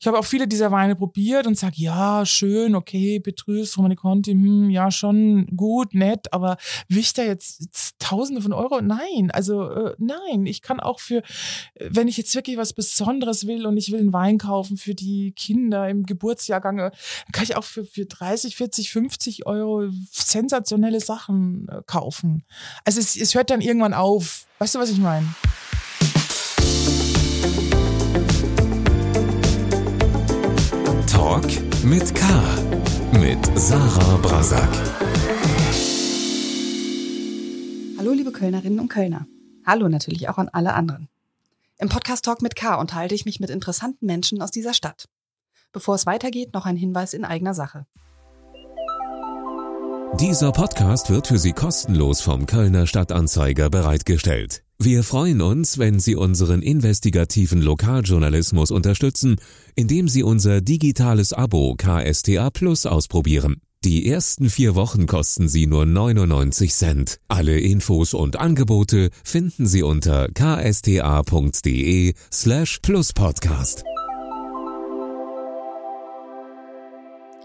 Ich habe auch viele dieser Weine probiert und sage, ja, schön, okay, Petrus, Romani Conti, hm, ja, schon gut, nett, aber da jetzt, jetzt Tausende von Euro? Nein, also äh, nein, ich kann auch für, wenn ich jetzt wirklich was Besonderes will und ich will einen Wein kaufen für die Kinder im Geburtsjahrgang, äh, kann ich auch für, für 30, 40, 50 Euro sensationelle Sachen äh, kaufen. Also es, es hört dann irgendwann auf. Weißt du, was ich meine? Talk mit K. Mit Sarah Brasak. Hallo, liebe Kölnerinnen und Kölner. Hallo natürlich auch an alle anderen. Im Podcast Talk mit K unterhalte ich mich mit interessanten Menschen aus dieser Stadt. Bevor es weitergeht, noch ein Hinweis in eigener Sache. Dieser Podcast wird für Sie kostenlos vom Kölner Stadtanzeiger bereitgestellt. Wir freuen uns, wenn Sie unseren investigativen Lokaljournalismus unterstützen, indem Sie unser digitales Abo KSTA Plus ausprobieren. Die ersten vier Wochen kosten Sie nur 99 Cent. Alle Infos und Angebote finden Sie unter ksta.de slash pluspodcast.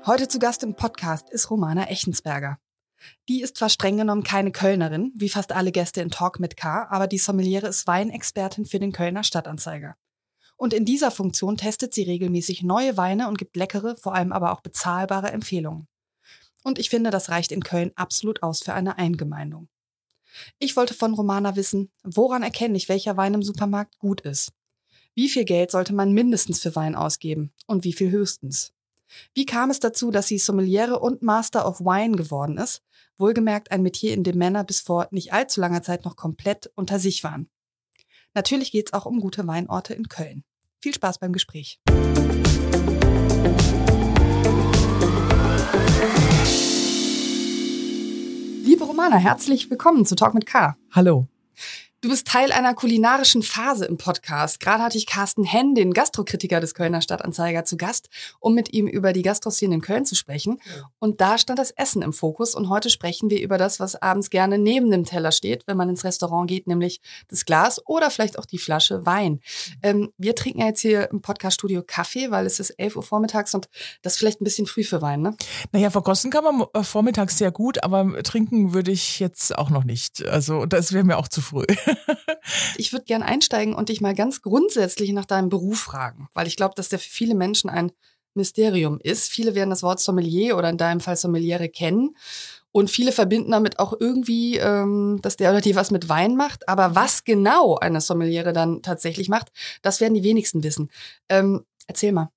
Heute zu Gast im Podcast ist Romana Echensberger. Die ist zwar streng genommen keine Kölnerin, wie fast alle Gäste in Talk mit K, aber die Sommeliere ist Weinexpertin für den Kölner Stadtanzeiger. Und in dieser Funktion testet sie regelmäßig neue Weine und gibt leckere, vor allem aber auch bezahlbare Empfehlungen. Und ich finde, das reicht in Köln absolut aus für eine Eingemeindung. Ich wollte von Romana wissen, woran erkenne ich, welcher Wein im Supermarkt gut ist? Wie viel Geld sollte man mindestens für Wein ausgeben und wie viel höchstens? Wie kam es dazu, dass sie Sommeliere und Master of Wine geworden ist? Wohlgemerkt ein Metier, in dem Männer bis vor nicht allzu langer Zeit noch komplett unter sich waren. Natürlich geht es auch um gute Weinorte in Köln. Viel Spaß beim Gespräch. Liebe Romana, herzlich willkommen zu Talk mit K. Hallo. Du bist Teil einer kulinarischen Phase im Podcast. Gerade hatte ich Carsten Henn, den Gastrokritiker des Kölner Stadtanzeiger, zu Gast, um mit ihm über die Gastroszene in Köln zu sprechen. Und da stand das Essen im Fokus. Und heute sprechen wir über das, was abends gerne neben dem Teller steht, wenn man ins Restaurant geht, nämlich das Glas oder vielleicht auch die Flasche Wein. Ähm, wir trinken ja jetzt hier im Podcaststudio Kaffee, weil es ist 11 Uhr vormittags und das ist vielleicht ein bisschen früh für Wein, ne? Naja, verkosten kann man äh, vormittags sehr gut, aber trinken würde ich jetzt auch noch nicht. Also das wäre mir auch zu früh. ich würde gern einsteigen und dich mal ganz grundsätzlich nach deinem Beruf fragen, weil ich glaube, dass der für viele Menschen ein Mysterium ist. Viele werden das Wort Sommelier oder in deinem Fall Sommeliere kennen. Und viele verbinden damit auch irgendwie, ähm, dass der oder die was mit Wein macht. Aber was genau eine Sommeliere dann tatsächlich macht, das werden die wenigsten wissen. Ähm, erzähl mal.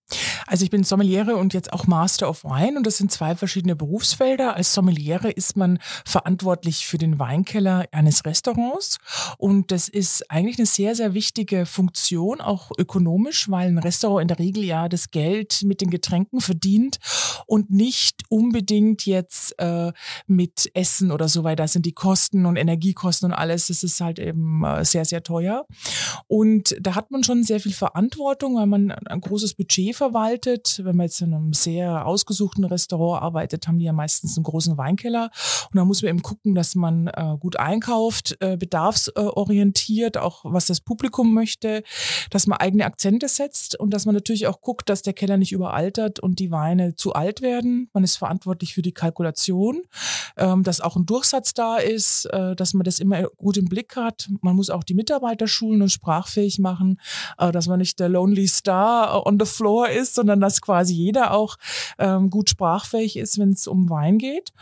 Also ich bin Sommeliere und jetzt auch Master of Wine und das sind zwei verschiedene Berufsfelder. Als Sommeliere ist man verantwortlich für den Weinkeller eines Restaurants und das ist eigentlich eine sehr, sehr wichtige Funktion, auch ökonomisch, weil ein Restaurant in der Regel ja das Geld mit den Getränken verdient und nicht unbedingt jetzt äh, mit Essen oder so, weil da sind die Kosten und Energiekosten und alles, das ist halt eben äh, sehr, sehr teuer. Und da hat man schon sehr viel Verantwortung, weil man ein großes Budget verwaltet. Wenn man jetzt in einem sehr ausgesuchten Restaurant arbeitet, haben die ja meistens einen großen Weinkeller. Und da muss man eben gucken, dass man äh, gut einkauft, äh, bedarfsorientiert, auch was das Publikum möchte, dass man eigene Akzente setzt und dass man natürlich auch guckt, dass der Keller nicht überaltert und die Weine zu alt werden. Man ist verantwortlich für die Kalkulation, ähm, dass auch ein Durchsatz da ist, äh, dass man das immer gut im Blick hat. Man muss auch die Mitarbeiter schulen und sprachfähig machen, äh, dass man nicht der Lonely Star on the floor ist, sondern dass quasi jeder auch ähm, gut sprachfähig ist, wenn es um Wein geht.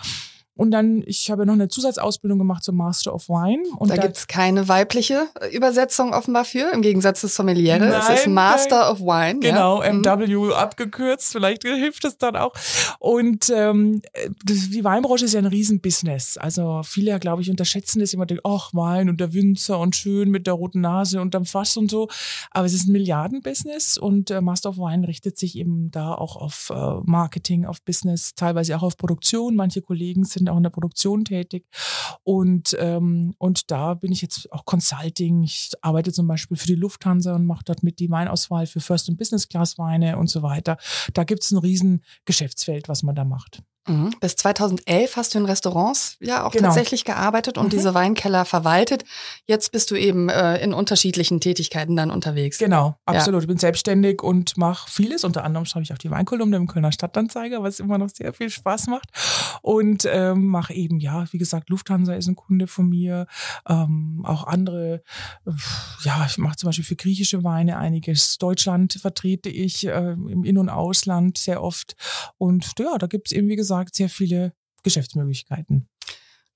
Und dann, ich habe noch eine Zusatzausbildung gemacht zum Master of Wine. Und da, da gibt's keine weibliche Übersetzung offenbar für, im Gegensatz zu Sommeliere. Nein, es ist Master of Wine. Genau, ja. MW mhm. abgekürzt, vielleicht hilft es dann auch. Und ähm, die Weinbranche ist ja ein Riesenbusiness. Also viele, glaube ich, unterschätzen das immer, denken, ach, Wein und der Winzer und schön mit der roten Nase und dem Fass und so. Aber es ist ein Milliardenbusiness und äh, Master of Wine richtet sich eben da auch auf äh, Marketing, auf Business, teilweise auch auf Produktion. Manche Kollegen sind bin auch in der Produktion tätig. Und, ähm, und da bin ich jetzt auch Consulting. Ich arbeite zum Beispiel für die Lufthansa und mache dort mit die Weinauswahl für First- und Business-Class-Weine und so weiter. Da gibt es ein riesen Geschäftsfeld, was man da macht. Mhm. Bis 2011 hast du in Restaurants ja auch genau. tatsächlich gearbeitet und mhm. diese Weinkeller verwaltet. Jetzt bist du eben äh, in unterschiedlichen Tätigkeiten dann unterwegs. Genau, absolut. Ja. Ich bin selbstständig und mache vieles. Unter anderem schreibe ich auch die Weinkolumne im Kölner Stadtanzeiger, was immer noch sehr viel Spaß macht. Und ähm, mache eben, ja, wie gesagt, Lufthansa ist ein Kunde von mir. Ähm, auch andere, äh, ja, ich mache zum Beispiel für griechische Weine einiges. Deutschland vertrete ich äh, im In- und Ausland sehr oft. Und ja, da gibt es eben, wie gesagt, gesagt, sehr viele Geschäftsmöglichkeiten.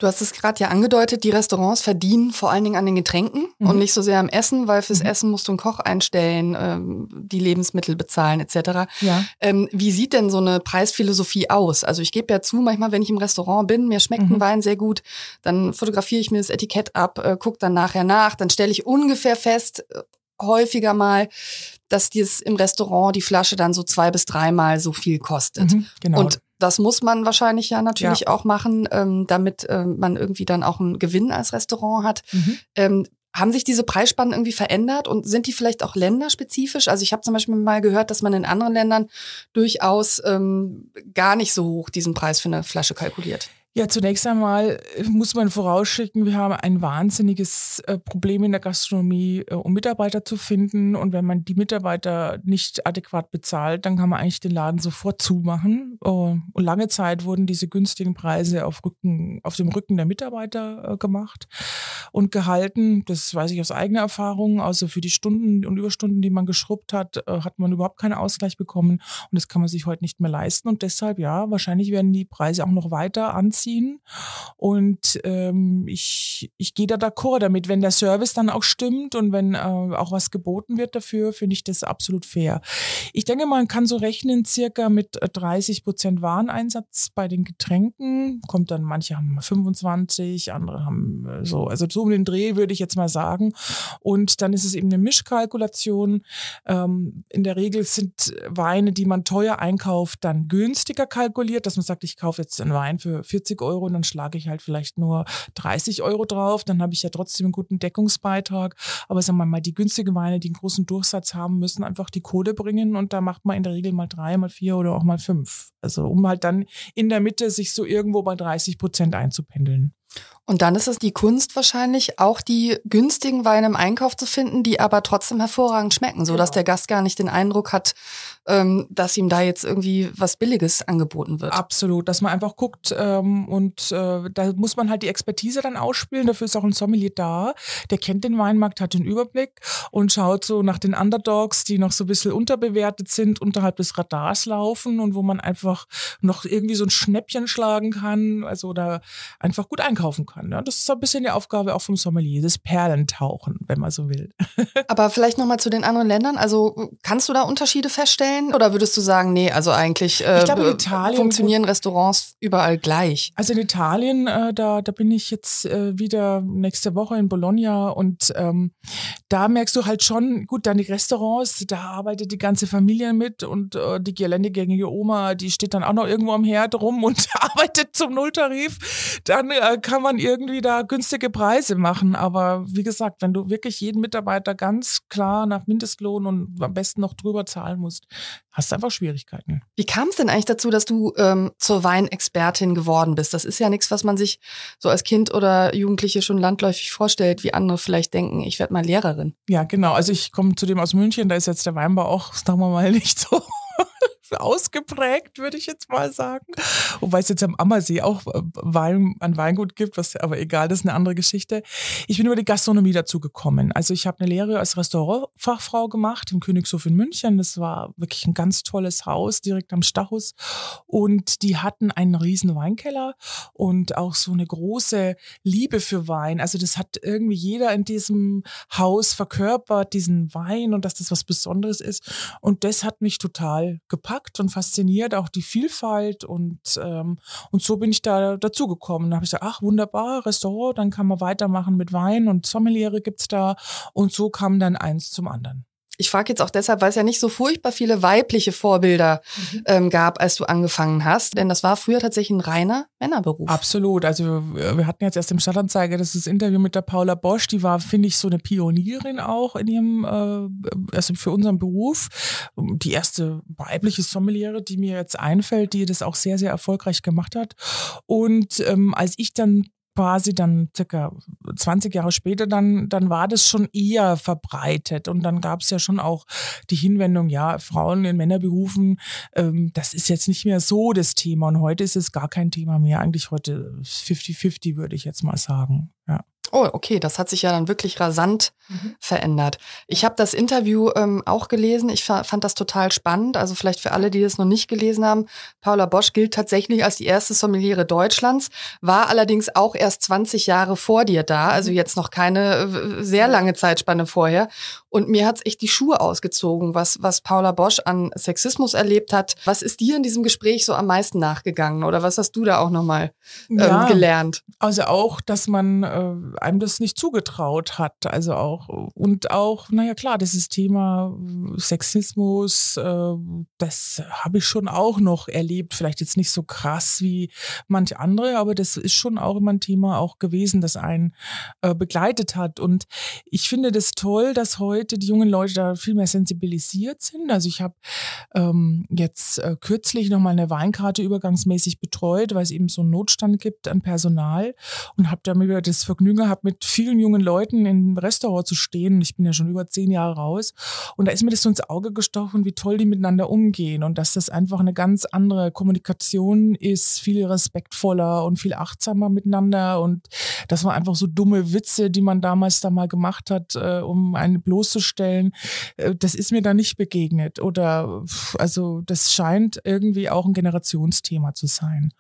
Du hast es gerade ja angedeutet, die Restaurants verdienen vor allen Dingen an den Getränken mhm. und nicht so sehr am Essen, weil fürs mhm. Essen musst du einen Koch einstellen, ähm, die Lebensmittel bezahlen etc. Ja. Ähm, wie sieht denn so eine Preisphilosophie aus? Also ich gebe ja zu, manchmal, wenn ich im Restaurant bin, mir schmeckt mhm. ein Wein sehr gut, dann fotografiere ich mir das Etikett ab, äh, gucke dann nachher nach, dann stelle ich ungefähr fest, äh, häufiger mal, dass dies im Restaurant die Flasche dann so zwei bis dreimal so viel kostet. Mhm, genau. Und das muss man wahrscheinlich ja natürlich ja. auch machen, ähm, damit äh, man irgendwie dann auch einen Gewinn als Restaurant hat. Mhm. Ähm, haben sich diese Preisspannen irgendwie verändert und sind die vielleicht auch länderspezifisch? Also ich habe zum Beispiel mal gehört, dass man in anderen Ländern durchaus ähm, gar nicht so hoch diesen Preis für eine Flasche kalkuliert. Ja, zunächst einmal äh, muss man vorausschicken, wir haben ein wahnsinniges äh, Problem in der Gastronomie, äh, um Mitarbeiter zu finden. Und wenn man die Mitarbeiter nicht adäquat bezahlt, dann kann man eigentlich den Laden sofort zumachen. Und lange Zeit wurden diese günstigen Preise auf, Rücken, auf dem Rücken der Mitarbeiter gemacht und gehalten. Das weiß ich aus eigener Erfahrung. Also für die Stunden und Überstunden, die man geschrubbt hat, hat man überhaupt keinen Ausgleich bekommen. Und das kann man sich heute nicht mehr leisten. Und deshalb, ja, wahrscheinlich werden die Preise auch noch weiter anziehen ziehen. Und ähm, ich, ich gehe da d'accord damit, wenn der Service dann auch stimmt und wenn äh, auch was geboten wird dafür, finde ich das absolut fair. Ich denke, man kann so rechnen, circa mit 30 äh, Prozent Wareneinsatz bei den Getränken. Kommt dann, manche haben 25, andere haben äh, so, also so um den Dreh würde ich jetzt mal sagen. Und dann ist es eben eine Mischkalkulation. Ähm, in der Regel sind Weine, die man teuer einkauft, dann günstiger kalkuliert, dass man sagt, ich kaufe jetzt einen Wein für 40 50 Euro und dann schlage ich halt vielleicht nur 30 Euro drauf. Dann habe ich ja trotzdem einen guten Deckungsbeitrag. Aber sagen wir mal, die günstigen Weine, die einen großen Durchsatz haben, müssen einfach die Kohle bringen und da macht man in der Regel mal drei, mal vier oder auch mal fünf. Also um halt dann in der Mitte sich so irgendwo bei 30 Prozent einzupendeln. Und dann ist es die Kunst wahrscheinlich, auch die günstigen Weine im Einkauf zu finden, die aber trotzdem hervorragend schmecken, so dass genau. der Gast gar nicht den Eindruck hat, ähm, dass ihm da jetzt irgendwie was Billiges angeboten wird. Absolut, dass man einfach guckt ähm, und äh, da muss man halt die Expertise dann ausspielen. Dafür ist auch ein Sommelier da, der kennt den Weinmarkt, hat den Überblick und schaut so nach den Underdogs, die noch so ein bisschen unterbewertet sind, unterhalb des Radars laufen und wo man einfach noch irgendwie so ein Schnäppchen schlagen kann, also da einfach gut einkaufen kann kann. Ja, das ist so ein bisschen die Aufgabe auch vom Sommelier, das Perlentauchen, wenn man so will. Aber vielleicht nochmal zu den anderen Ländern. Also kannst du da Unterschiede feststellen oder würdest du sagen, nee, also eigentlich äh, glaube, funktionieren Restaurants überall gleich? Also in Italien, äh, da, da bin ich jetzt äh, wieder nächste Woche in Bologna und ähm, da merkst du halt schon, gut, dann die Restaurants, da arbeitet die ganze Familie mit und äh, die geländegängige Oma, die steht dann auch noch irgendwo am Herd rum und arbeitet zum Nulltarif. Dann äh, kann man irgendwie da günstige Preise machen. Aber wie gesagt, wenn du wirklich jeden Mitarbeiter ganz klar nach Mindestlohn und am besten noch drüber zahlen musst, hast du einfach Schwierigkeiten. Wie kam es denn eigentlich dazu, dass du ähm, zur Weinexpertin geworden bist? Das ist ja nichts, was man sich so als Kind oder Jugendliche schon landläufig vorstellt, wie andere vielleicht denken, ich werde mal Lehrerin. Ja, genau. Also ich komme zudem aus München, da ist jetzt der Weinbau auch, sagen wir mal, nicht so ausgeprägt, würde ich jetzt mal sagen. Wobei es jetzt am Ammersee auch äh, Wein, ein Weingut gibt, was aber egal, das ist eine andere Geschichte. Ich bin über die Gastronomie dazu gekommen. Also ich habe eine Lehre als Restaurantfachfrau gemacht im Königshof in München. Das war wirklich ein ganz tolles Haus direkt am Stachus. Und die hatten einen riesen Weinkeller und auch so eine große Liebe für Wein. Also das hat irgendwie jeder in diesem Haus verkörpert, diesen Wein und dass das was Besonderes ist. Und das hat mich total gepackt gepackt und fasziniert, auch die Vielfalt und, ähm, und so bin ich da dazugekommen. Da habe ich gesagt, ach wunderbar, Restaurant, dann kann man weitermachen mit Wein und Sommeliere gibt's da und so kam dann eins zum anderen. Ich frage jetzt auch deshalb, weil es ja nicht so furchtbar viele weibliche Vorbilder mhm. ähm, gab, als du angefangen hast. Denn das war früher tatsächlich ein reiner Männerberuf. Absolut. Also wir hatten jetzt erst im Stadtanzeiger das, das Interview mit der Paula Bosch. Die war, finde ich, so eine Pionierin auch in ihrem, äh, also für unseren Beruf. Die erste weibliche Sommeliere, die mir jetzt einfällt, die das auch sehr, sehr erfolgreich gemacht hat. Und ähm, als ich dann quasi dann circa 20 Jahre später, dann, dann war das schon eher verbreitet. Und dann gab es ja schon auch die Hinwendung, ja, Frauen in Männerberufen, ähm, das ist jetzt nicht mehr so das Thema. Und heute ist es gar kein Thema mehr. Eigentlich heute 50-50, würde ich jetzt mal sagen. Ja. Oh, okay, das hat sich ja dann wirklich rasant mhm. verändert. Ich habe das Interview ähm, auch gelesen. Ich fand das total spannend. Also vielleicht für alle, die das noch nicht gelesen haben, Paula Bosch gilt tatsächlich als die erste Sommeliere Deutschlands, war allerdings auch erst 20 Jahre vor dir da, also mhm. jetzt noch keine äh, sehr lange Zeitspanne vorher. Und mir hat's echt die Schuhe ausgezogen, was, was Paula Bosch an Sexismus erlebt hat. Was ist dir in diesem Gespräch so am meisten nachgegangen? Oder was hast du da auch nochmal ähm, ja, gelernt? Also auch, dass man äh, einem das nicht zugetraut hat. Also auch, und auch, naja klar, dieses Thema Sexismus, äh, das habe ich schon auch noch erlebt. Vielleicht jetzt nicht so krass wie manche andere, aber das ist schon auch immer ein Thema auch gewesen, das einen äh, begleitet hat. Und ich finde das toll, dass heute die jungen Leute da viel mehr sensibilisiert sind. Also ich habe ähm, jetzt äh, kürzlich nochmal eine Weinkarte übergangsmäßig betreut, weil es eben so einen Notstand gibt an Personal und habe damit das Vergnügen habe, mit vielen jungen Leuten im Restaurant zu stehen. Ich bin ja schon über zehn Jahre raus. Und da ist mir das so ins Auge gestochen, wie toll die miteinander umgehen und dass das einfach eine ganz andere Kommunikation ist, viel respektvoller und viel achtsamer miteinander und dass man einfach so dumme Witze, die man damals da mal gemacht hat, äh, um einen bloßzustellen, äh, das ist mir da nicht begegnet. Oder also das scheint irgendwie auch ein Generationsthema zu sein.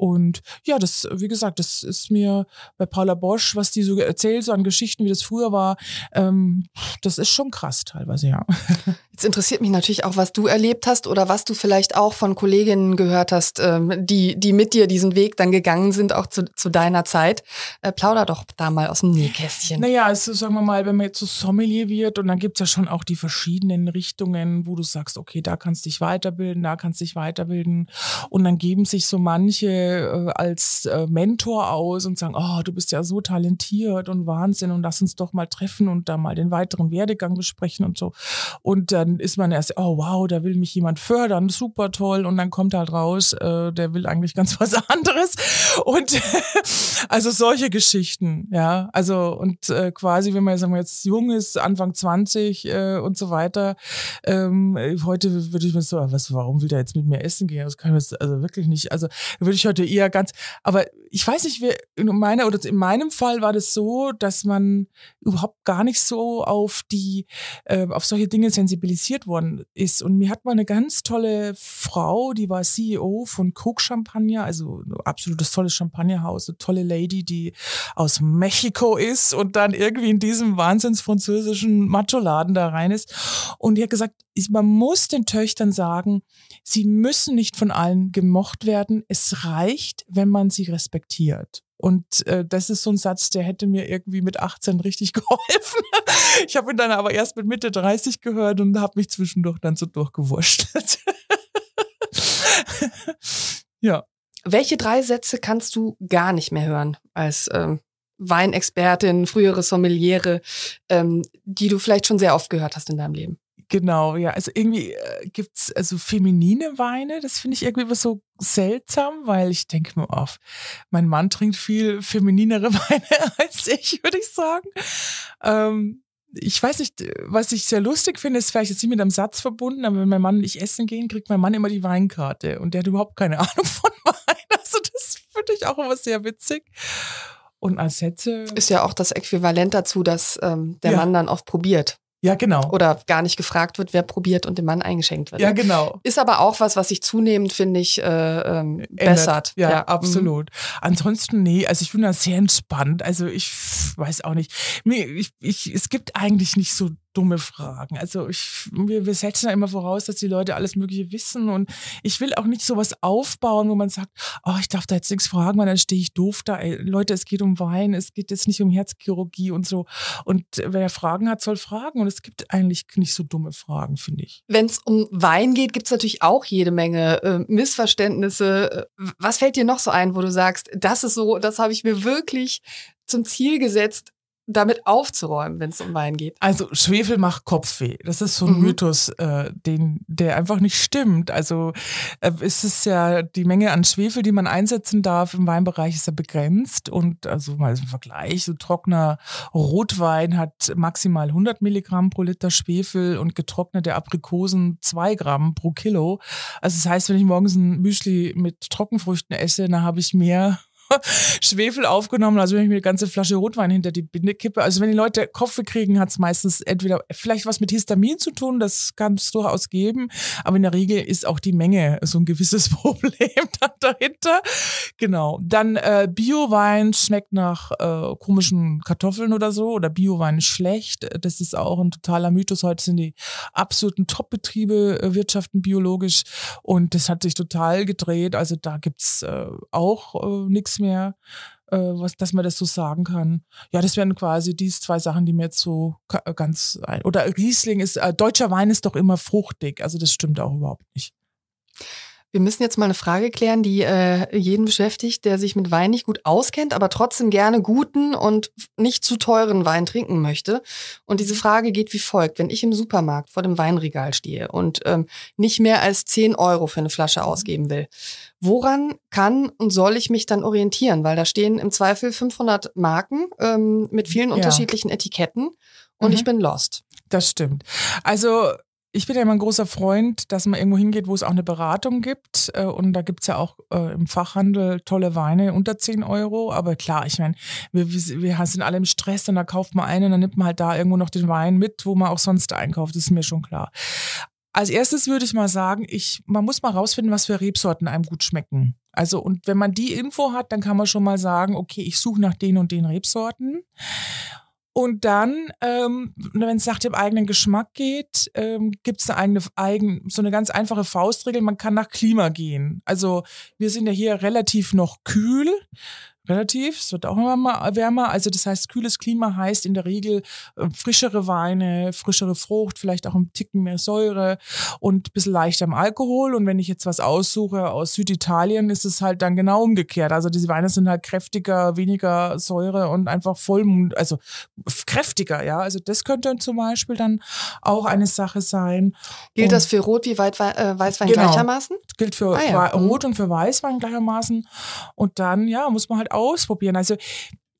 Und ja, das, wie gesagt, das ist mir bei Paula Bosch, was die so erzählt, so an Geschichten, wie das früher war, ähm, das ist schon krass teilweise, ja. Jetzt interessiert mich natürlich auch, was du erlebt hast oder was du vielleicht auch von Kolleginnen gehört hast, ähm, die, die mit dir diesen Weg dann gegangen sind, auch zu, zu deiner Zeit. Äh, plauder doch da mal aus dem Nähkästchen. Naja, also sagen wir mal, wenn man jetzt so Sommelier wird und dann gibt's ja schon auch die verschiedenen Richtungen, wo du sagst, okay, da kannst du dich weiterbilden, da kannst du dich weiterbilden. Und dann geben sich so manche äh, als äh, Mentor aus und sagen, oh, du bist ja so talentiert und Wahnsinn und lass uns doch mal treffen und da mal den weiteren Werdegang besprechen und so. Und dann ist man erst, oh wow, da will mich jemand fördern, super toll. Und dann kommt halt raus, äh, der will eigentlich ganz was anderes. Und also solche Geschichten, ja. Also und äh, quasi, wenn man sagen wir jetzt jung ist, Anfang 20 äh, und so weiter, ähm, heute würde ich mir so, was, warum will der jetzt mit mir essen gehen? Das kann ich jetzt also wirklich nicht. Also würde ich heute eher ganz, aber ich weiß nicht, wie in meiner oder in meinem Fall war das so, dass man überhaupt gar nicht so auf die, äh, auf solche Dinge sensibilisiert worden ist. Und mir hat mal eine ganz tolle Frau, die war CEO von Coke Champagner, also ein absolutes tolles Champagnerhaus, eine tolle Lady, die aus Mexiko ist und dann irgendwie in diesem wahnsinns französischen Macho-Laden da rein ist. Und die hat gesagt, man muss den Töchtern sagen, sie müssen nicht von allen gemocht werden. Es reicht, wenn man sie respektiert. Und äh, das ist so ein Satz, der hätte mir irgendwie mit 18 richtig geholfen. ich habe ihn dann aber erst mit Mitte 30 gehört und habe mich zwischendurch dann so durchgewurschtelt. ja. Welche drei Sätze kannst du gar nicht mehr hören als ähm, Weinexpertin, frühere Sommeliere, ähm, die du vielleicht schon sehr oft gehört hast in deinem Leben? Genau, ja. Also irgendwie äh, gibt's also feminine Weine, das finde ich irgendwie so seltsam, weil ich denke mir auf, mein Mann trinkt viel femininere Weine als ich, würde ich sagen. Ähm, ich weiß nicht, was ich sehr lustig finde, ist vielleicht jetzt nicht mit einem Satz verbunden, aber wenn mein Mann und ich essen gehen, kriegt mein Mann immer die Weinkarte und der hat überhaupt keine Ahnung von Wein. Also das finde ich auch immer sehr witzig. Und als Sätze. Ist ja auch das Äquivalent dazu, dass ähm, der ja. Mann dann oft probiert. Ja, genau. Oder gar nicht gefragt wird, wer probiert und dem Mann eingeschenkt wird. Ja, genau. Ist aber auch was, was sich zunehmend, finde ich, äh, ähm, bessert. Ja, ja, absolut. Mhm. Ansonsten, nee, also ich bin da sehr entspannt. Also ich weiß auch nicht. Ich, ich, es gibt eigentlich nicht so dumme Fragen. Also ich, wir, wir setzen ja immer voraus, dass die Leute alles Mögliche wissen und ich will auch nicht sowas aufbauen, wo man sagt, oh, ich darf da jetzt nichts fragen, weil dann stehe ich doof da. Ey, Leute, es geht um Wein, es geht jetzt nicht um Herzchirurgie und so. Und wer Fragen hat, soll fragen. Und es gibt eigentlich nicht so dumme Fragen, finde ich. Wenn es um Wein geht, gibt es natürlich auch jede Menge äh, Missverständnisse. Was fällt dir noch so ein, wo du sagst, das ist so, das habe ich mir wirklich zum Ziel gesetzt, damit aufzuräumen, wenn es um Wein geht? Also Schwefel macht Kopfweh. Das ist so ein mhm. Mythos, äh, den, der einfach nicht stimmt. Also äh, es ist ja die Menge an Schwefel, die man einsetzen darf im Weinbereich, ist ja begrenzt. Und also mal im Vergleich, so trockener Rotwein hat maximal 100 Milligramm pro Liter Schwefel und getrocknete Aprikosen zwei Gramm pro Kilo. Also das heißt, wenn ich morgens ein Müsli mit Trockenfrüchten esse, dann habe ich mehr Schwefel aufgenommen, also wenn ich mir eine ganze Flasche Rotwein hinter die Binde kippe. Also wenn die Leute Kopfweh kriegen, hat es meistens entweder vielleicht was mit Histamin zu tun, das kann es durchaus geben, aber in der Regel ist auch die Menge so ein gewisses Problem dann dahinter. Genau. Dann äh, Biowein schmeckt nach äh, komischen Kartoffeln oder so oder Biowein ist schlecht. Das ist auch ein totaler Mythos. Heute sind die absoluten Top-Betriebe äh, wirtschaften biologisch und das hat sich total gedreht. Also da gibt's äh, auch äh, nichts mehr, äh, was, dass man das so sagen kann. Ja, das wären quasi die zwei Sachen, die mir jetzt so äh, ganz ein. Oder Riesling ist, äh, deutscher Wein ist doch immer fruchtig. Also das stimmt auch überhaupt nicht. Wir müssen jetzt mal eine Frage klären, die äh, jeden beschäftigt, der sich mit Wein nicht gut auskennt, aber trotzdem gerne guten und nicht zu teuren Wein trinken möchte. Und diese Frage geht wie folgt. Wenn ich im Supermarkt vor dem Weinregal stehe und ähm, nicht mehr als 10 Euro für eine Flasche ausgeben will, woran kann und soll ich mich dann orientieren? Weil da stehen im Zweifel 500 Marken ähm, mit vielen ja. unterschiedlichen Etiketten und mhm. ich bin lost. Das stimmt. Also ich bin ja immer ein großer Freund, dass man irgendwo hingeht, wo es auch eine Beratung gibt. Äh, und da gibt's ja auch äh, im Fachhandel tolle Weine unter 10 Euro. Aber klar, ich meine, wir, wir sind alle im Stress und da kauft man einen und dann nimmt man halt da irgendwo noch den Wein mit, wo man auch sonst einkauft. Das ist mir schon klar. Als erstes würde ich mal sagen, ich, man muss mal rausfinden, was für Rebsorten einem gut schmecken. Also, und wenn man die Info hat, dann kann man schon mal sagen, okay, ich suche nach den und den Rebsorten. Und dann, ähm, wenn es nach dem eigenen Geschmack geht, ähm, gibt es eine eigene, eigen, so eine ganz einfache Faustregel. Man kann nach Klima gehen. Also wir sind ja hier relativ noch kühl relativ. Es wird auch immer wärmer. Also das heißt, kühles Klima heißt in der Regel äh, frischere Weine, frischere Frucht, vielleicht auch ein Ticken mehr Säure und ein bisschen leichter am Alkohol. Und wenn ich jetzt was aussuche aus Süditalien, ist es halt dann genau umgekehrt. Also diese Weine sind halt kräftiger, weniger Säure und einfach vollmund, also kräftiger, ja. Also das könnte zum Beispiel dann auch eine Sache sein. Gilt und das für Rot wie Weit, äh, Weißwein genau, gleichermaßen? Gilt für ah, ja. Rot und für Weißwein gleichermaßen. Und dann, ja, muss man halt ausprobieren. Also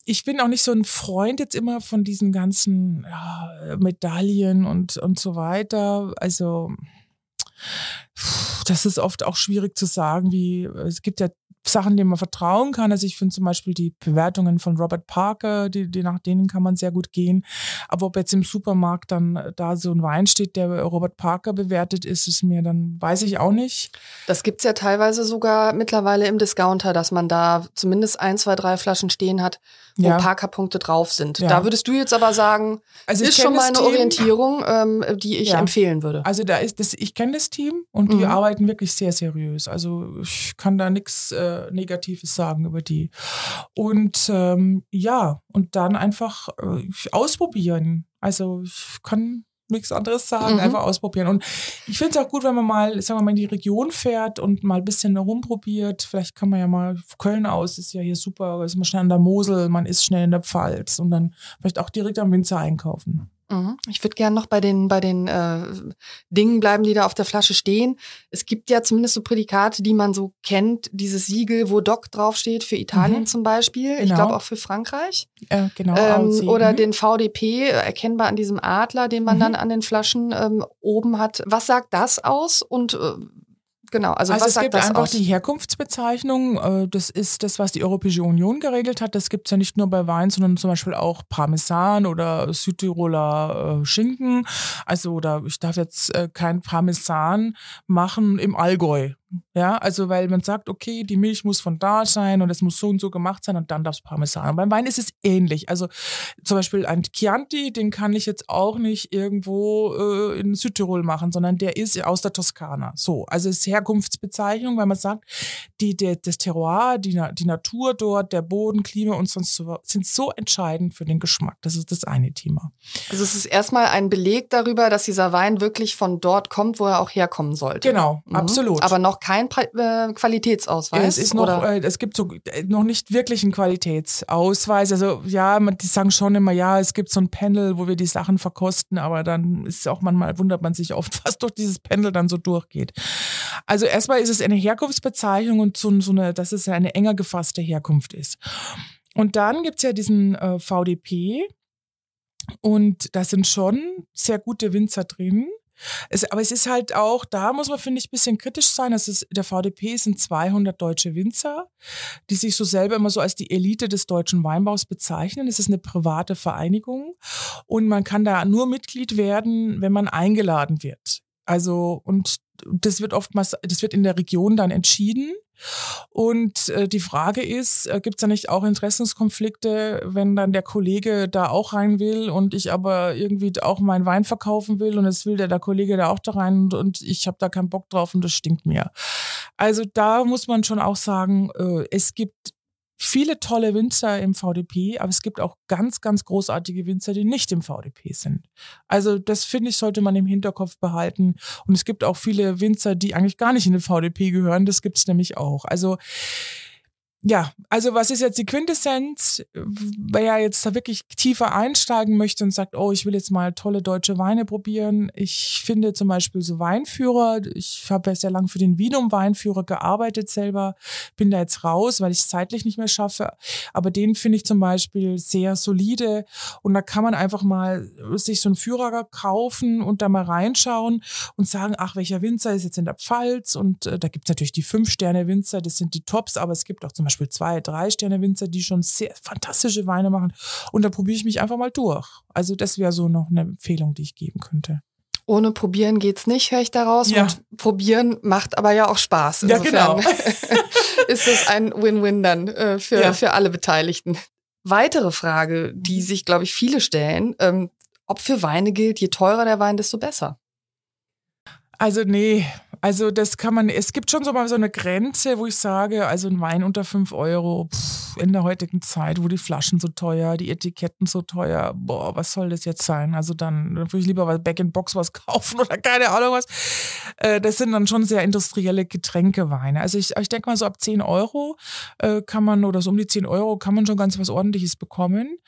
ich bin auch nicht so ein Freund jetzt immer von diesen ganzen ja, Medaillen und, und so weiter. Also das ist oft auch schwierig zu sagen, wie es gibt ja Sachen, denen man vertrauen kann. Also ich finde zum Beispiel die Bewertungen von Robert Parker, die, die nach denen kann man sehr gut gehen. Aber ob jetzt im Supermarkt dann da so ein Wein steht, der Robert Parker bewertet ist, ist mir dann, weiß ich auch nicht. Das gibt's ja teilweise sogar mittlerweile im Discounter, dass man da zumindest ein, zwei, drei Flaschen stehen hat, wo ja. Parker-Punkte drauf sind. Ja. Da würdest du jetzt aber sagen, also ist schon mal eine Team, Orientierung, ähm, die ich ja. empfehlen würde. Also da ist das, ich kenne das Team und die mhm. arbeiten wirklich sehr seriös. Also ich kann da nichts äh, Negatives sagen über die. Und ähm, ja, und dann einfach äh, ausprobieren. Also ich kann nichts anderes sagen, mhm. einfach ausprobieren. Und ich finde es auch gut, wenn man mal, sagen wir mal, in die Region fährt und mal ein bisschen herumprobiert. Vielleicht kann man ja mal, Köln aus ist ja hier super, ist man schnell an der Mosel, man ist schnell in der Pfalz und dann vielleicht auch direkt am Winzer einkaufen. Mhm. Ich würde gerne noch bei den, bei den äh, Dingen bleiben, die da auf der Flasche stehen. Es gibt ja zumindest so Prädikate, die man so kennt. Dieses Siegel, wo Doc draufsteht, für Italien mhm. zum Beispiel. Genau. Ich glaube auch für Frankreich. Äh, genau. Ähm, oder mhm. den VDP, erkennbar an diesem Adler, den man mhm. dann an den Flaschen ähm, oben hat. Was sagt das aus und äh, Genau, also, also was es gibt einfach aus? die Herkunftsbezeichnung. Äh, das ist das, was die Europäische Union geregelt hat. Das gibt es ja nicht nur bei Wein, sondern zum Beispiel auch Parmesan oder Südtiroler äh, Schinken. Also oder ich darf jetzt äh, kein Parmesan machen im Allgäu Ja, also weil man sagt, okay, die Milch muss von da sein und es muss so und so gemacht sein und dann darf es Parmesan. Und beim Wein ist es ähnlich. Also zum Beispiel ein Chianti, den kann ich jetzt auch nicht irgendwo äh, in Südtirol machen, sondern der ist aus der Toskana. So, also es ist Herkunftsbezeichnung, weil man sagt, die, der, das Terroir, die, die Natur dort, der Boden, Klima und sonst so, sind so entscheidend für den Geschmack. Das ist das eine Thema. Also es ist erstmal ein Beleg darüber, dass dieser Wein wirklich von dort kommt, wo er auch herkommen sollte. Genau, mhm. absolut. Aber noch kein kein äh, Qualitätsausweis? Es ist noch, äh, es gibt so äh, noch nicht wirklich einen Qualitätsausweis. Also ja, man, die sagen schon immer, ja, es gibt so ein Panel, wo wir die Sachen verkosten, aber dann ist auch manchmal wundert man sich oft, was durch dieses Panel dann so durchgeht. Also erstmal ist es eine Herkunftsbezeichnung und so, so eine, dass es eine enger gefasste Herkunft ist. Und dann gibt es ja diesen äh, VDP. Und da sind schon sehr gute Winzer drin. Es, aber es ist halt auch, da muss man, finde ich, ein bisschen kritisch sein. Es ist, der VDP sind 200 deutsche Winzer, die sich so selber immer so als die Elite des deutschen Weinbaus bezeichnen. Es ist eine private Vereinigung und man kann da nur Mitglied werden, wenn man eingeladen wird. Also, und das wird oftmals, das wird in der Region dann entschieden. Und äh, die Frage ist, äh, gibt es da nicht auch Interessenskonflikte, wenn dann der Kollege da auch rein will und ich aber irgendwie auch meinen Wein verkaufen will und es will der, der Kollege da auch da rein und, und ich habe da keinen Bock drauf und das stinkt mir. Also da muss man schon auch sagen, äh, es gibt viele tolle Winzer im VDP, aber es gibt auch ganz, ganz großartige Winzer, die nicht im VDP sind. Also das finde ich, sollte man im Hinterkopf behalten. Und es gibt auch viele Winzer, die eigentlich gar nicht in den VDP gehören. Das gibt es nämlich auch. Also ja, also was ist jetzt die Quintessenz? Wer jetzt da wirklich tiefer einsteigen möchte und sagt, oh, ich will jetzt mal tolle deutsche Weine probieren. Ich finde zum Beispiel so Weinführer. Ich habe ja sehr lange für den Wienum Weinführer gearbeitet selber. Bin da jetzt raus, weil ich es zeitlich nicht mehr schaffe. Aber den finde ich zum Beispiel sehr solide. Und da kann man einfach mal sich so einen Führer kaufen und da mal reinschauen und sagen, ach, welcher Winzer ist jetzt in der Pfalz? Und äh, da gibt es natürlich die Fünf-Sterne-Winzer, das sind die Tops, aber es gibt auch zum Beispiel Beispiel zwei, drei Sterne Winzer, die schon sehr fantastische Weine machen. Und da probiere ich mich einfach mal durch. Also das wäre so noch eine Empfehlung, die ich geben könnte. Ohne probieren geht's nicht, höre ich daraus. Ja. Und probieren macht aber ja auch Spaß. Insofern ja, genau. ist es ein Win-Win dann äh, für, ja. für alle Beteiligten. Weitere Frage, die sich, glaube ich, viele stellen, ähm, ob für Weine gilt, je teurer der Wein, desto besser. Also nee, also das kann man, es gibt schon so mal so eine Grenze, wo ich sage, also ein Wein unter fünf Euro pff, in der heutigen Zeit, wo die Flaschen so teuer, die Etiketten so teuer, boah, was soll das jetzt sein? Also dann, dann würde ich lieber was Back-in-Box was kaufen oder keine Ahnung was. Äh, das sind dann schon sehr industrielle Getränkeweine. Also ich, ich denke mal so ab zehn Euro äh, kann man, oder so um die zehn Euro kann man schon ganz was ordentliches bekommen.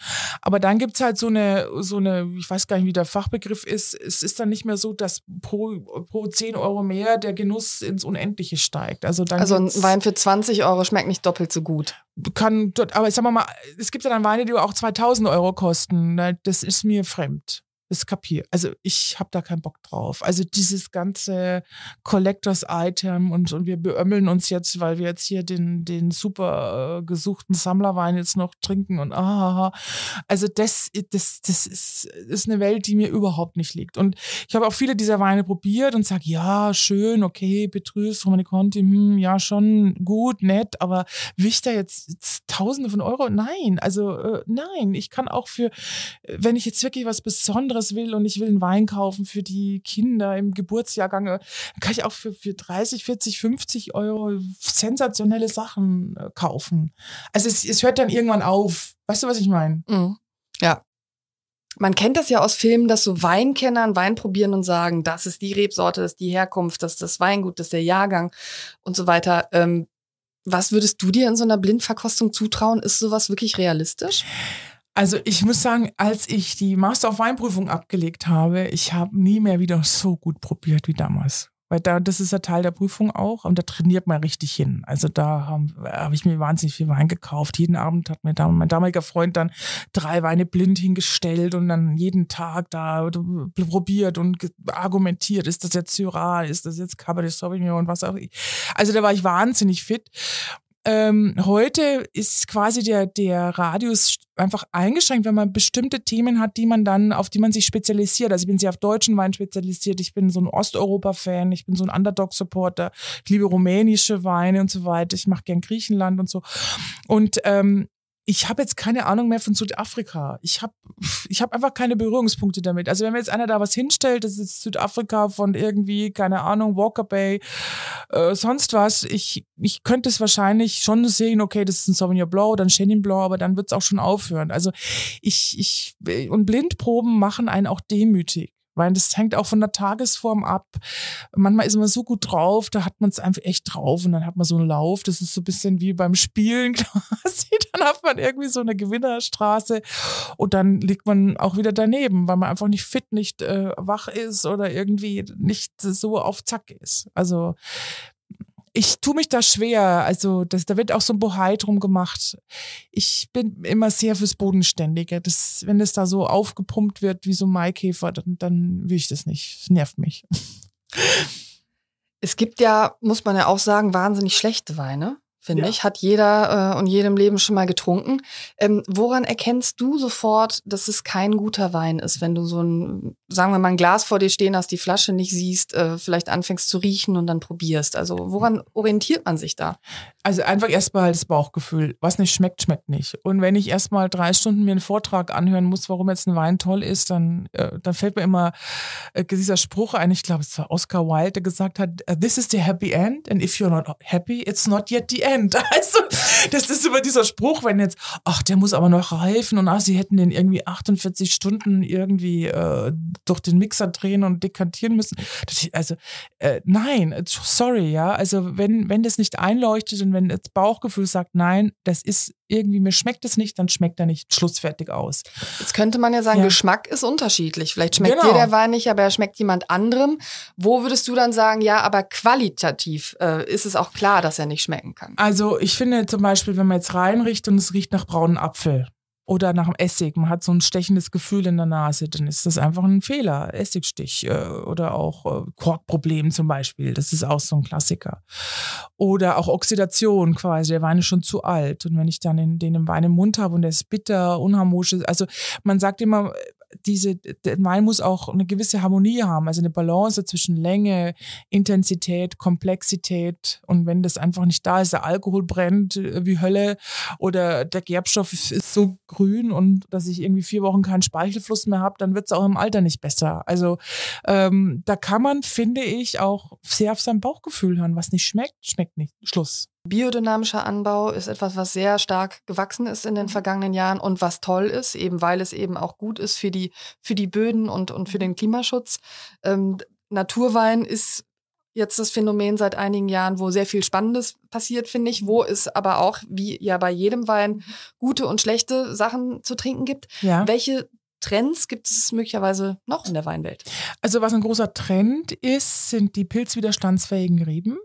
Aber dann gibt's halt so eine, so eine, ich weiß gar nicht, wie der Fachbegriff ist, es ist dann nicht mehr so, dass pro, pro zehn Euro mehr der Genuss ins Unendliche steigt. Also, dann also ein Wein für 20 Euro schmeckt nicht doppelt so gut. Kann, aber ich sag mal, es gibt ja dann Weine, die auch 2000 Euro kosten. Ne? Das ist mir fremd das kapiere. Also ich habe da keinen Bock drauf. Also dieses ganze Collectors-Item und, und wir beömmeln uns jetzt, weil wir jetzt hier den, den super äh, gesuchten Sammlerwein jetzt noch trinken und ah, also das, das, das ist, ist eine Welt, die mir überhaupt nicht liegt. Und ich habe auch viele dieser Weine probiert und sage, ja, schön, okay, Petrus, Romani Conti, hm, ja, schon gut, nett, aber will ich da jetzt Tausende von Euro? Nein, also äh, nein, ich kann auch für, wenn ich jetzt wirklich was Besonderes will und ich will einen Wein kaufen für die Kinder im Geburtsjahrgang, dann kann ich auch für, für 30, 40, 50 Euro sensationelle Sachen äh, kaufen. Also es, es hört dann irgendwann auf. Weißt du, was ich meine? Mhm. Ja. Man kennt das ja aus Filmen, dass so Weinkenner einen Wein probieren und sagen, das ist die Rebsorte, das ist die Herkunft, das ist das Weingut, das ist der Jahrgang und so weiter. Ähm, was würdest du dir in so einer Blindverkostung zutrauen? Ist sowas wirklich realistisch? Also ich muss sagen, als ich die Master of Weinprüfung abgelegt habe, ich habe nie mehr wieder so gut probiert wie damals. Weil da, das ist ja Teil der Prüfung auch und da trainiert man richtig hin. Also da habe hab ich mir wahnsinnig viel Wein gekauft. Jeden Abend hat mir da mein damaliger Freund dann drei Weine blind hingestellt und dann jeden Tag da probiert und argumentiert, ist das jetzt Syrah, ist das jetzt Cabernet Sauvignon und was auch. Also da war ich wahnsinnig fit. Ähm, heute ist quasi der, der Radius einfach eingeschränkt, wenn man bestimmte Themen hat, die man dann, auf die man sich spezialisiert. Also ich bin sehr auf deutschen Wein spezialisiert, ich bin so ein Osteuropa-Fan, ich bin so ein Underdog-Supporter, ich liebe rumänische Weine und so weiter, ich mache gern Griechenland und so. Und ähm, ich habe jetzt keine Ahnung mehr von Südafrika. Ich habe ich hab einfach keine Berührungspunkte damit. Also wenn mir jetzt einer da was hinstellt, das ist Südafrika von irgendwie, keine Ahnung, Walker Bay, äh, sonst was, ich, ich könnte es wahrscheinlich schon sehen, okay, das ist ein Sauvignon Blanc oder ein Chenin Blanc, aber dann wird es auch schon aufhören. Also ich, ich, und Blindproben machen einen auch demütig. Weil das hängt auch von der Tagesform ab. Manchmal ist man so gut drauf, da hat man es einfach echt drauf und dann hat man so einen Lauf. Das ist so ein bisschen wie beim Spielen quasi. Dann hat man irgendwie so eine Gewinnerstraße und dann liegt man auch wieder daneben, weil man einfach nicht fit, nicht äh, wach ist oder irgendwie nicht so auf Zack ist. Also ich tue mich da schwer. Also das, da wird auch so ein Bohai drum gemacht. Ich bin immer sehr fürs Bodenständige. Das, wenn das da so aufgepumpt wird wie so ein Maikäfer, dann, dann will ich das nicht. Das nervt mich. Es gibt ja, muss man ja auch sagen, wahnsinnig schlechte Weine finde ja. ich. Hat jeder äh, und jedem Leben schon mal getrunken. Ähm, woran erkennst du sofort, dass es kein guter Wein ist, wenn du so ein, sagen wir mal, ein Glas vor dir stehen hast, die Flasche nicht siehst, äh, vielleicht anfängst zu riechen und dann probierst? Also woran orientiert man sich da? Also einfach erstmal das Bauchgefühl. Was nicht schmeckt, schmeckt nicht. Und wenn ich erstmal drei Stunden mir einen Vortrag anhören muss, warum jetzt ein Wein toll ist, dann, äh, dann fällt mir immer äh, dieser Spruch ein, ich glaube, es war Oscar Wilde, der gesagt hat, this is the happy end and if you're not happy, it's not yet the end. End. Also, das ist immer dieser Spruch, wenn jetzt, ach, der muss aber noch reifen und ach, sie hätten den irgendwie 48 Stunden irgendwie äh, durch den Mixer drehen und dekantieren müssen. Das, also, äh, nein, sorry, ja. Also, wenn, wenn das nicht einleuchtet und wenn das Bauchgefühl sagt, nein, das ist irgendwie, mir schmeckt es nicht, dann schmeckt er nicht schlussfertig aus. Jetzt könnte man ja sagen, ja. Geschmack ist unterschiedlich. Vielleicht schmeckt genau. dir der Wein nicht, aber er schmeckt jemand anderem. Wo würdest du dann sagen, ja, aber qualitativ äh, ist es auch klar, dass er nicht schmecken kann? Also ich finde zum Beispiel, wenn man jetzt reinriecht und es riecht nach braunen Apfel, oder nach dem Essig, man hat so ein stechendes Gefühl in der Nase, dann ist das einfach ein Fehler, Essigstich äh, oder auch äh, Korkproblem zum Beispiel, das ist auch so ein Klassiker. Oder auch Oxidation quasi, der Wein ist schon zu alt. Und wenn ich dann den, Wein im Mund habe und der ist bitter, unharmonisch, also man sagt immer, diese, der Wein muss auch eine gewisse Harmonie haben, also eine Balance zwischen Länge, Intensität, Komplexität. Und wenn das einfach nicht da ist, der Alkohol brennt wie Hölle oder der Gerbstoff ist so grün und dass ich irgendwie vier Wochen keinen Speichelfluss mehr habe, dann wird es auch im Alter nicht besser. Also ähm, da kann man, finde ich, auch sehr auf sein Bauchgefühl hören. Was nicht schmeckt, schmeckt nicht. Schluss. Biodynamischer Anbau ist etwas, was sehr stark gewachsen ist in den mhm. vergangenen Jahren und was toll ist, eben weil es eben auch gut ist für die, für die Böden und, und für den Klimaschutz. Ähm, Naturwein ist jetzt das Phänomen seit einigen Jahren, wo sehr viel Spannendes passiert, finde ich, wo es aber auch, wie ja bei jedem Wein, gute und schlechte Sachen zu trinken gibt. Ja. Welche Trends gibt es möglicherweise noch in der Weinwelt? Also was ein großer Trend ist, sind die pilzwiderstandsfähigen Reben.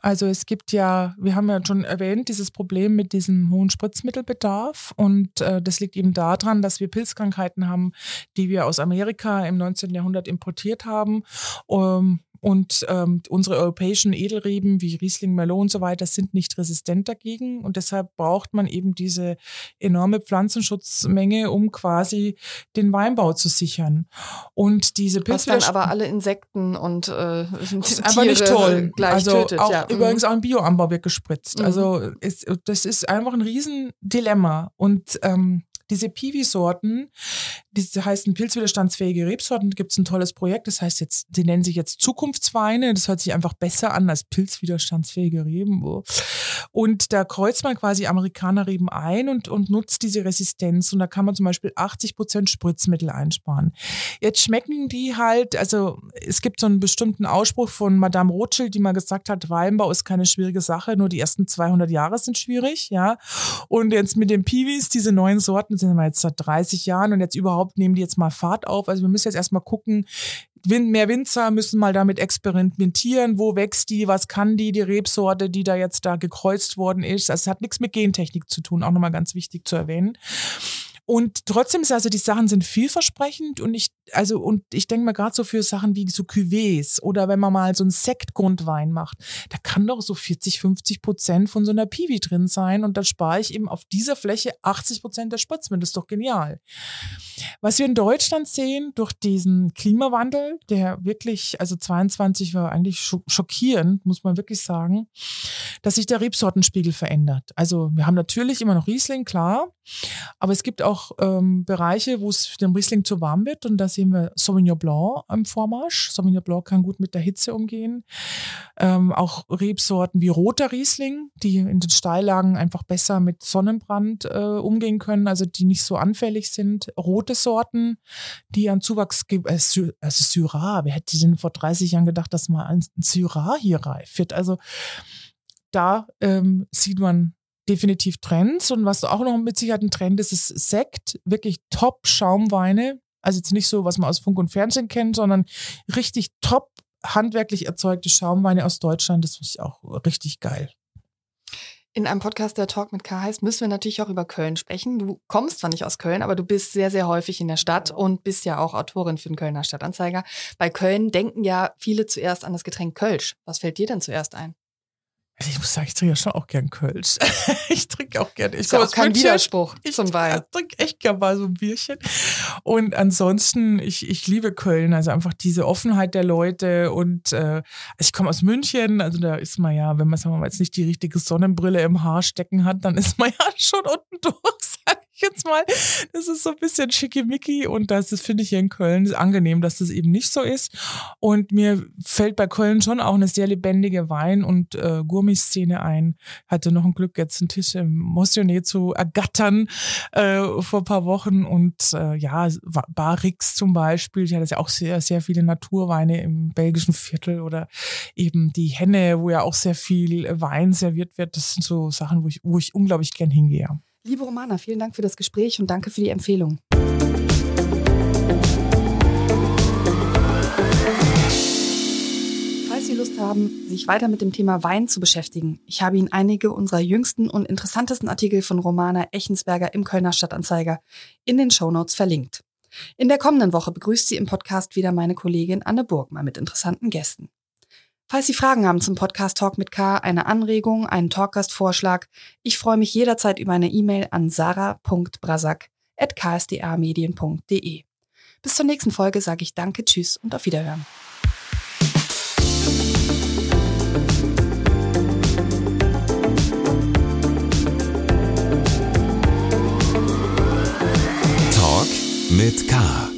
Also es gibt ja, wir haben ja schon erwähnt, dieses Problem mit diesem hohen Spritzmittelbedarf. Und äh, das liegt eben daran, dass wir Pilzkrankheiten haben, die wir aus Amerika im 19. Jahrhundert importiert haben. Um, und ähm, unsere europäischen Edelreben wie Riesling, Merlot und so weiter sind nicht resistent dagegen. Und deshalb braucht man eben diese enorme Pflanzenschutzmenge, um quasi den Weinbau zu sichern. Und diese Pilze. Was dann aber alle Insekten und äh, ist einfach nicht toll. Also tötet, auch, ja. Mhm. übrigens auch im Bioanbau wird gespritzt. Mhm. Also ist, das ist einfach ein Riesendilemma. Und ähm, diese Piwi-Sorten, die heißen pilzwiderstandsfähige Rebsorten, gibt es ein tolles Projekt, das heißt jetzt, die nennen sich jetzt Zukunftsweine, das hört sich einfach besser an als pilzwiderstandsfähige Reben. Und da kreuzt man quasi Amerikanerreben ein und, und nutzt diese Resistenz und da kann man zum Beispiel 80 Prozent Spritzmittel einsparen. Jetzt schmecken die halt, also es gibt so einen bestimmten Ausspruch von Madame Rothschild, die mal gesagt hat, Weinbau ist keine schwierige Sache, nur die ersten 200 Jahre sind schwierig, ja. Und jetzt mit den Piwis, diese neuen Sorten, sind wir jetzt seit 30 Jahren und jetzt überhaupt nehmen die jetzt mal Fahrt auf. Also wir müssen jetzt erstmal gucken, mehr Winzer müssen mal damit experimentieren, wo wächst die, was kann die, die Rebsorte, die da jetzt da gekreuzt worden ist. Also es hat nichts mit Gentechnik zu tun, auch nochmal ganz wichtig zu erwähnen. und trotzdem ist also die Sachen sind vielversprechend und ich also und ich denke mal gerade so für Sachen wie so Cuvées oder wenn man mal so einen Sektgrundwein macht, da kann doch so 40, 50 Prozent von so einer Piwi drin sein und dann spare ich eben auf dieser Fläche 80 Prozent der Spritzmittel. Das ist doch genial. Was wir in Deutschland sehen durch diesen Klimawandel, der wirklich, also 22 war eigentlich schockierend, muss man wirklich sagen, dass sich der Rebsortenspiegel verändert. Also wir haben natürlich immer noch Riesling, klar, aber es gibt auch ähm, Bereiche, wo es dem Riesling zu warm wird und da sehen wir Sauvignon Blanc im Vormarsch. Sauvignon Blanc kann gut mit der Hitze umgehen. Ähm, auch Rebsorten wie roter Riesling, die in den Steillagen einfach besser mit Sonnenbrand äh, umgehen können, also die nicht so anfällig sind. Rote Sorten, die an Zuwachs, äh, also Syrah, wer hätte denn vor 30 Jahren gedacht, dass mal ein Syrah hier reif wird? Also da ähm, sieht man definitiv Trends. Und was auch noch mit Sicherheit ein Trend ist, ist Sekt. Wirklich Top-Schaumweine. Also jetzt nicht so, was man aus Funk und Fernsehen kennt, sondern richtig top handwerklich erzeugte Schaumweine aus Deutschland. Das finde ich auch richtig geil. In einem Podcast, der Talk mit K heißt, müssen wir natürlich auch über Köln sprechen. Du kommst zwar nicht aus Köln, aber du bist sehr, sehr häufig in der Stadt und bist ja auch Autorin für den Kölner Stadtanzeiger. Bei Köln denken ja viele zuerst an das Getränk Kölsch. Was fällt dir denn zuerst ein? Also ich muss sagen, ich trinke ja schon auch gern Kölsch. ich trinke auch gern. Ich ist ja auch kein München. Widerspruch ich zum Wein. Ich trinke echt gern mal so ein Bierchen. Und ansonsten, ich, ich liebe Köln. Also einfach diese Offenheit der Leute. Und äh, also ich komme aus München. Also da ist man ja, wenn man sagen wir mal, jetzt nicht die richtige Sonnenbrille im Haar stecken hat, dann ist man ja schon unten durch, sag jetzt mal. Das ist so ein bisschen schickimicki. Und das finde ich hier in Köln angenehm, dass das eben nicht so ist. Und mir fällt bei Köln schon auch eine sehr lebendige Wein- und äh, Gourmet Promi-Szene ein. Hatte noch ein Glück, jetzt einen Tisch im Motioné zu ergattern äh, vor ein paar Wochen. Und äh, ja, Barix zum Beispiel, die hat ja auch sehr, sehr viele Naturweine im belgischen Viertel oder eben die Henne, wo ja auch sehr viel Wein serviert wird. Das sind so Sachen, wo ich, wo ich unglaublich gern hingehe. Liebe Romana, vielen Dank für das Gespräch und danke für die Empfehlung. Sie Lust haben, sich weiter mit dem Thema Wein zu beschäftigen, ich habe Ihnen einige unserer jüngsten und interessantesten Artikel von Romana Echensberger im Kölner Stadtanzeiger in den Shownotes verlinkt. In der kommenden Woche begrüßt sie im Podcast wieder meine Kollegin Anne Burgmann mit interessanten Gästen. Falls Sie Fragen haben zum Podcast Talk mit K, eine Anregung, einen Talkgastvorschlag, ich freue mich jederzeit über eine E-Mail an sarah.brasak.ksda-medien.de. Bis zur nächsten Folge sage ich Danke, Tschüss und auf Wiederhören. mit K.